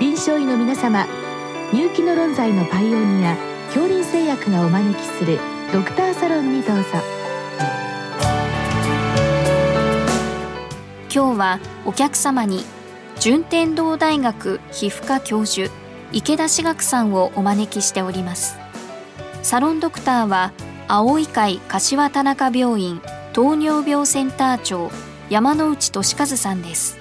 臨床医の皆様入気の論剤のパイオニア恐林製薬がお招きするドクターサロンにどうぞ。今日はお客様に順天堂大学皮膚科教授池田志学さんをお招きしております。サロンドクターは青い会柏田中病院糖尿病センター長山内俊和さんです。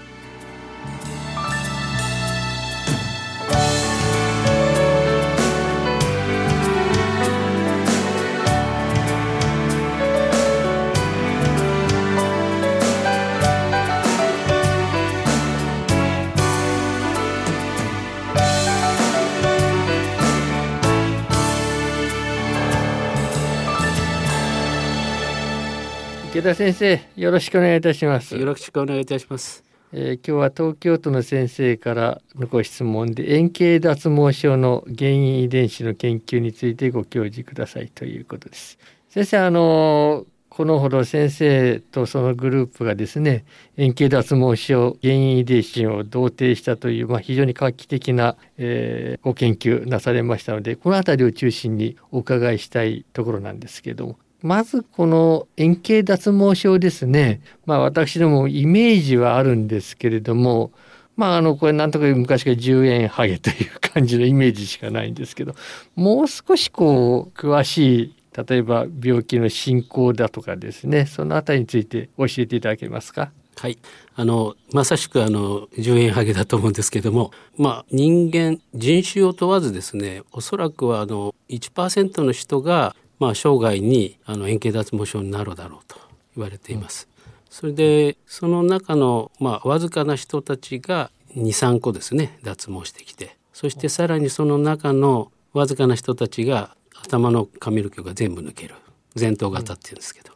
池田先生よろしくお願いいたします。よろしくお願いいたします。えー、今日は東京都の先生からのご質問で円形脱毛症の原因遺伝子の研究についてご教示くださいということです。先生あのこのほど先生とそのグループがですね円形脱毛症原因遺伝子を同定したという、まあ、非常に画期的な、えー、ご研究なされましたのでこの辺りを中心にお伺いしたいところなんですけどもまずこの円形脱毛症ですね。まあ私どもイメージはあるんですけれども、まああのこれなんとか昔から10円ハゲという感じのイメージしかないんですけど、もう少しこう詳しい例えば病気の進行だとかですね、そのあたりについて教えていただけますか？はい。あの、まさしくあの、10円ハゲだと思うんですけども、まあ人間、人種を問わずですね、おそらくはあの、1%の人がまあ、生涯にあの円形脱毛症になるだろうと言われています。それでその中の、まあ、わずかな人たちが23個ですね脱毛してきて。そしてさらにその中のわずかな人たちが頭の髪の毛が全部抜ける。前頭型っていうんですけど、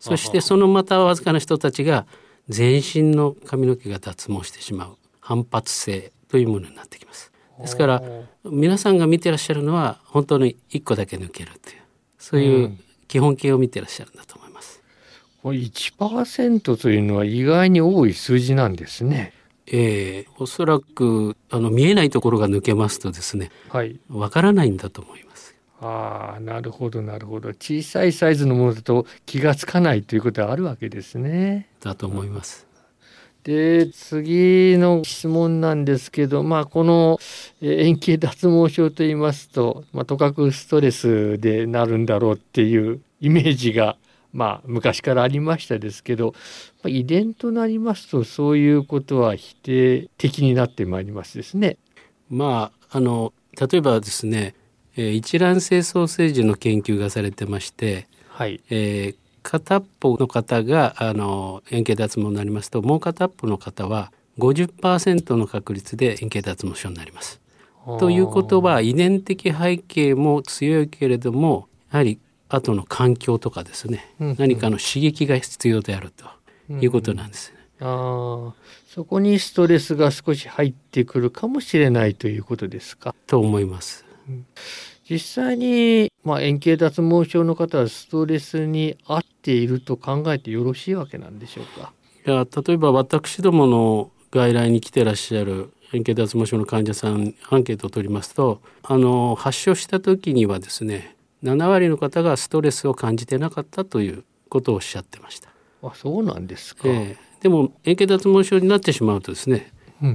そしてそのまたわずかな人たちが全身の髪の毛が脱毛してしまう。反発性というものになってきます。ですから皆さんが見てらっしゃるのは本当に1個だけ抜けるっていうそういう基本形を見てらっしゃるんだと思います。これ1%というのは意外に多い数字なんですね。えー、おそらくあの見えないところが抜けますとですね、はい、わからないんだと思います。ああ、なるほどなるほど。小さいサイズのものだと気がつかないということはあるわけですね。だと思います。で次の質問なんですけど、まあ、この円形脱毛症といいますと、まあ、とかくストレスでなるんだろうっていうイメージが、まあ、昔からありましたですけど、まあ、遺伝となりますとそういうことは否定的になってまいりますですね。まあ、あの例えばですね一卵性双生児の研究がされてまして、はいえー、片っぽの方があの円形脱毛になりますともう片っぽの方は50%の確率で円形脱毛症になります。ということは遺伝的背景も強いけれどもやはり後の環境とかですね、うんうん、何かの刺激が必要であるということなんです、ね、うんうん、あそこにストレスが少し入ってくるかもしれないということですか？と思います。うん実際に、まあ、円形脱毛症の方はストレスに合っていると考えてよろしいわけなんでしょうか？いや例えば私どもの外来に来てらっしゃる円形脱毛症の患者さんアンケートを取りますとあの発症した時にはですね7割の方がストレスを感じてなかったということをおっしゃってました。あそうなんですか、えー、でも円形脱毛症になってしまうとですね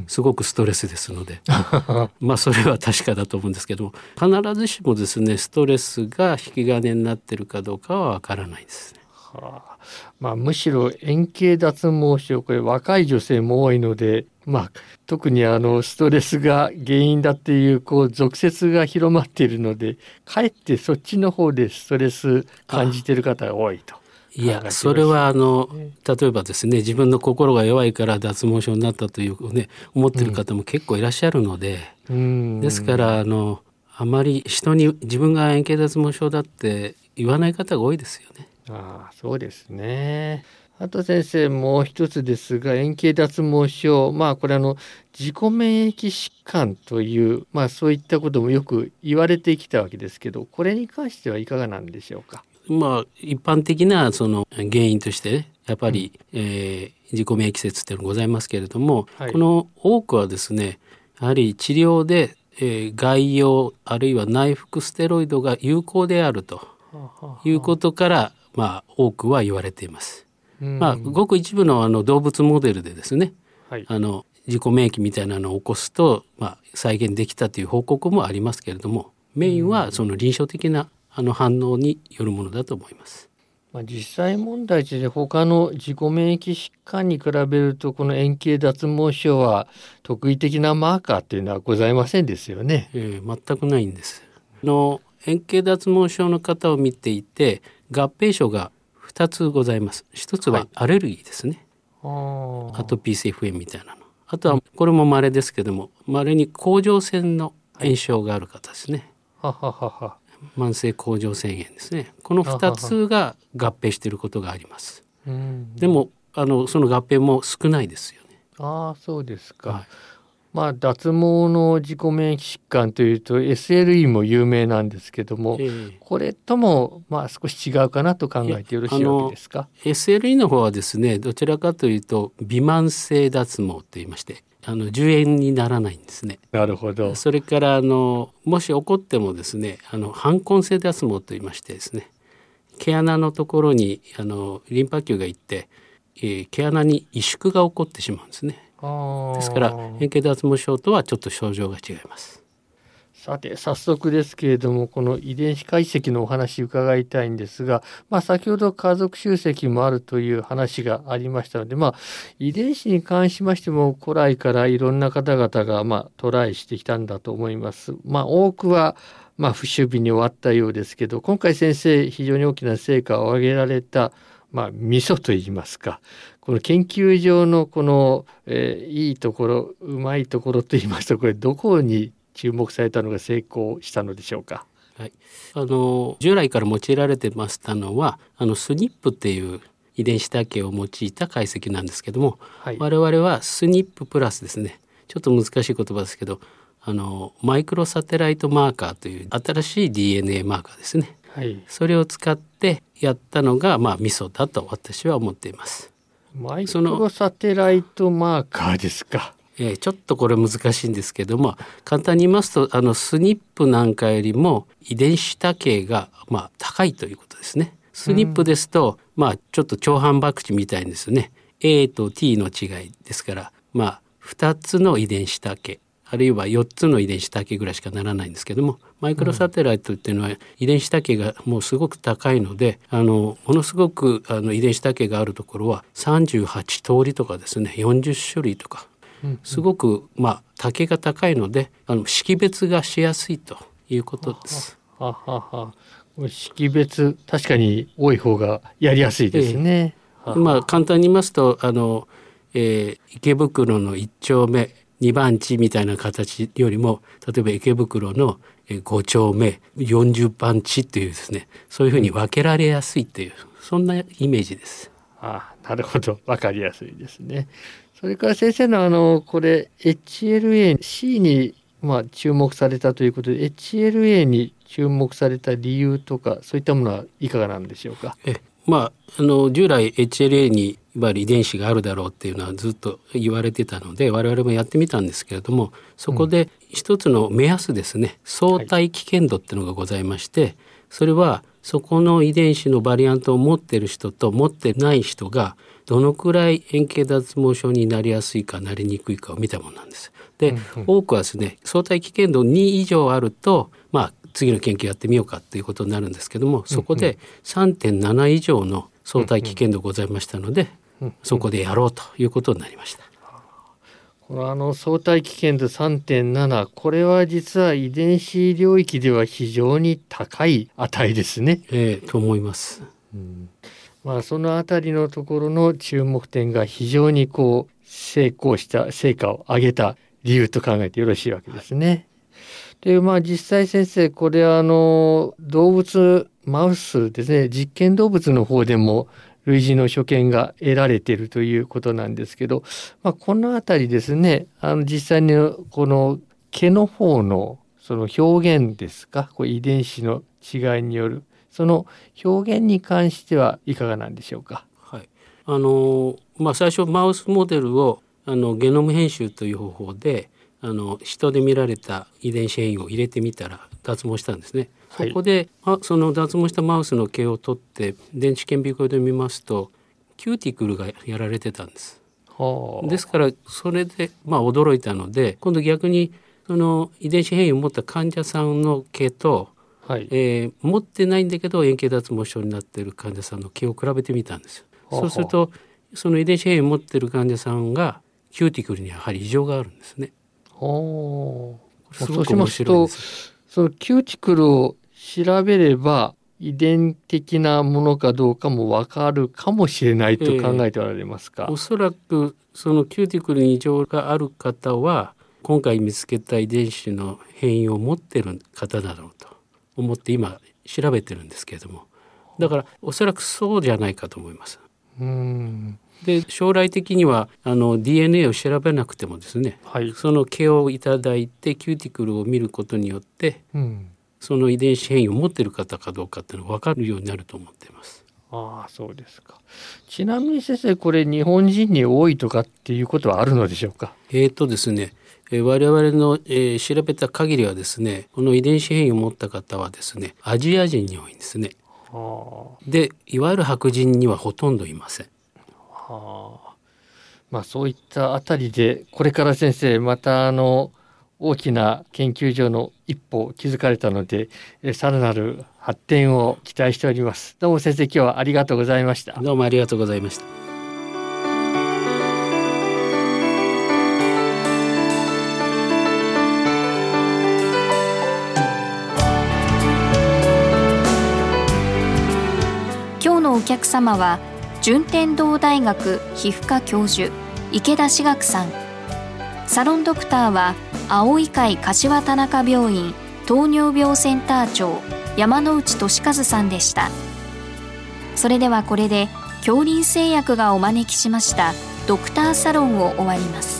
すごくストレスですので まあそれは確かだと思うんですけども必ずしもですねストレスが引き金になってるかどうかはわからないですね。はあ、まあ、むしろ円形脱毛症これ若い女性も多いので、まあ、特にあのストレスが原因だっていうこう俗説が広まっているのでかえってそっちの方でストレス感じてる方が多いと。いやそれはあの例えばですね自分の心が弱いから脱毛症になったというね思ってる方も結構いらっしゃるので、うん、ですからあのあまり人に自分が円形脱毛症だって言わない方が多いですよね。あそうですね。あと先生もう一つですが円形脱毛症まあこれあの自己免疫疾患というまあそういったこともよく言われてきたわけですけどこれに関してはいかがなんでしょうか？まあ、一般的なその原因として、やっぱり、うん、えー、自己免疫説っていうのがございますけれども、はい、この多くはですねやはり治療で、えー、外用あるいは内服ステロイドが有効であるということから、まあ、多くは言われています。まあ、ごく一部のあの動物モデルでですね、はい、あの自己免疫みたいなのを起こすと、まあ、再現できたという報告もありますけれどもメインはその臨床的なあの反応によるものだと思います。まあ、実際問題で他の自己免疫疾患に比べるとこの円形脱毛症は特異的なマーカーっていうのはございませんですよね。えー、全くないんです。の円形脱毛症の方を見ていて合併症が2つございます。1つはアレルギーですね。はい、アトピー性皮膚炎みたいなの。あとはこれも稀ですけども稀に甲状腺の炎症がある方ですね。はははは慢性甲状腺炎ですねこの2つが合併していることがあります。でもあのその合併も少ないですよね。ああそうですか。はい、まあ脱毛の自己免疫疾患というと SLE も有名なんですけども、えー、これともまあ少し違うかなと考えてよろしいわけですか？SLE の方はですねどちらかというと微慢性脱毛と言いましてあの10円にならないんですね。なるほど。それからあのもし起こってもですね、あの反根性脱毛と言いましてですね、毛穴のところにあのリンパ球が行って、えー、毛穴に萎縮が起こってしまうんですね。ですから変形脱毛症とはちょっと症状が違います。さて早速ですけれどもこの遺伝子解析のお話伺いたいんですが、まあ、先ほど家族集積もあるという話がありましたので、まあ、遺伝子に関しましても古来からいろんな方々が、まあ、トライしてきたんだと思います。まあ、多くはまあ、不守備に終わったようですけど今回先生非常に大きな成果を上げられた、まあ、味噌といいますかこの研究上のこの、えー、いいところうまいところといいますとこれどこに注目されたのが成功したのでしょうか？はい、あの従来から用いられてましたのはあのスニップっていう遺伝子多形を用いた解析なんですけども、はい、我々はスニッププラスですね。ちょっと難しい言葉ですけどあのマイクロサテライトマーカーという新しい DNA マーカーですね、はい、それを使ってやったのがまあミソだと私は思っています。マイクロサテライトマーカーですかえー、ちょっとこれ難しいんですけども簡単に言いますとあのスニップなんかよりも遺伝子多形がまあ高いということですね。スニップですと、うん、まあちょっと長反博打みたいですね A と T の違いですからまあ2つの遺伝子多形あるいは4つの遺伝子多形ぐらいしかならないんですけどもマイクロサテライトっていうのは遺伝子多形がもうすごく高いのであのものすごくあの遺伝子多形があるところは38通りとかですね40種類とかすごくまあ竹が高いのであの識別がしやすいということです。ははは識別確かに多い方がやりやすいですね。えー、まあ簡単に言いますとあの、えー、池袋の一丁目2番地みたいな形よりも例えば池袋の5丁目40番地というですねそういうふうに分けられやすいというそんなイメージです。あなるほど分かりやすいですね。それから先生のあのこれ HLA-C にまあ注目されたということで HLA に注目された理由とかそういったものはいかがなんでしょうか？えまあ、あの従来 HLA にいわゆる遺伝子があるだろうっていうのはずっと言われてたので我々もやってみたんですけれどもそこで一つの目安ですね、相対危険度っていうのがございまして、それはそこの遺伝子のバリアントを持ってる人と持ってない人がどのくらい円形脱毛症になりやすいかなりにくいかを見たものなんです。で、うんうん、多くはですね相対危険度2以上あるとまあ次の研究やってみようかっていうことになるんですけどもそこで3.7以上の相対危険度ございましたので、そこでやろうということになりました。このあの相対危険度3.7これは実は遺伝子領域では非常に高い値ですね。えー、と思います。うんまあ、その辺りのところの注目点が非常にこう成功した成果を上げた理由と考えてよろしいわけですね。でまあ実際先生これあの動物マウスですね実験動物の方でも類似の所見が得られているということなんですけど、まあ、この辺りですねあの実際にこの毛の方のその表現ですかこう遺伝子の違いによるその表現に関してはいかがなんでしょうか？はい、あのまあ最初マウスモデルをあのゲノム編集という方法であの人で見られた遺伝子変異を入れてみたら脱毛したんですね。そこで、はい、その脱毛したマウスの毛を取って電子顕微鏡で見ますとキューティクルがやられてたんです。ですからそれでまあ驚いたので今度逆にその遺伝子変異を持った患者さんの毛と、はい、えー、持ってないんだけど円形脱毛症になっている患者さんの毛を比べてみたんですよ。そうするとその遺伝子変異を持っている患者さんがキューティクルにやはり異常があるんですね。すごく面白いですそのキューティクルを調べれば遺伝的なものかどうかもわかるかもしれないと考えておられますか、えー、おそらくそのキューティクルに異常がある方は今回見つけた遺伝子の変異を持ってる方だろうと思って今調べてるんですけれども。だからおそらくそうじゃないかと思います。うん。で将来的にはあの DNA を調べなくてもですね、はい、その毛をいただいてキューティクルを見ることによって、うん、その遺伝子変異を持っている方かどうかっていうのが分かるようになると思っています。ああそうですか。ちなみに先生これ日本人に多いとかっていうことはあるのでしょうか？えっ、ー、とですね、えー、我々の、えー、調べた限りはですねこの遺伝子変異を持った方はですねアジア人に多いんですね。でいわゆる白人にはほとんどいません。はあ、まあそういったあたりでこれから先生またあの大きな研究所の一歩を築かれたのでさらなる発展を期待しております。どうも先生今日はありがとうございました。どうもありがとうございました。今日のお客様は順天堂大学皮膚科教授池田志学さん。サロンドクターは青い会柏田中病院糖尿病センター長山内俊和さんでした。それではこれで恐林製薬がお招きしましたドクターサロンを終わります。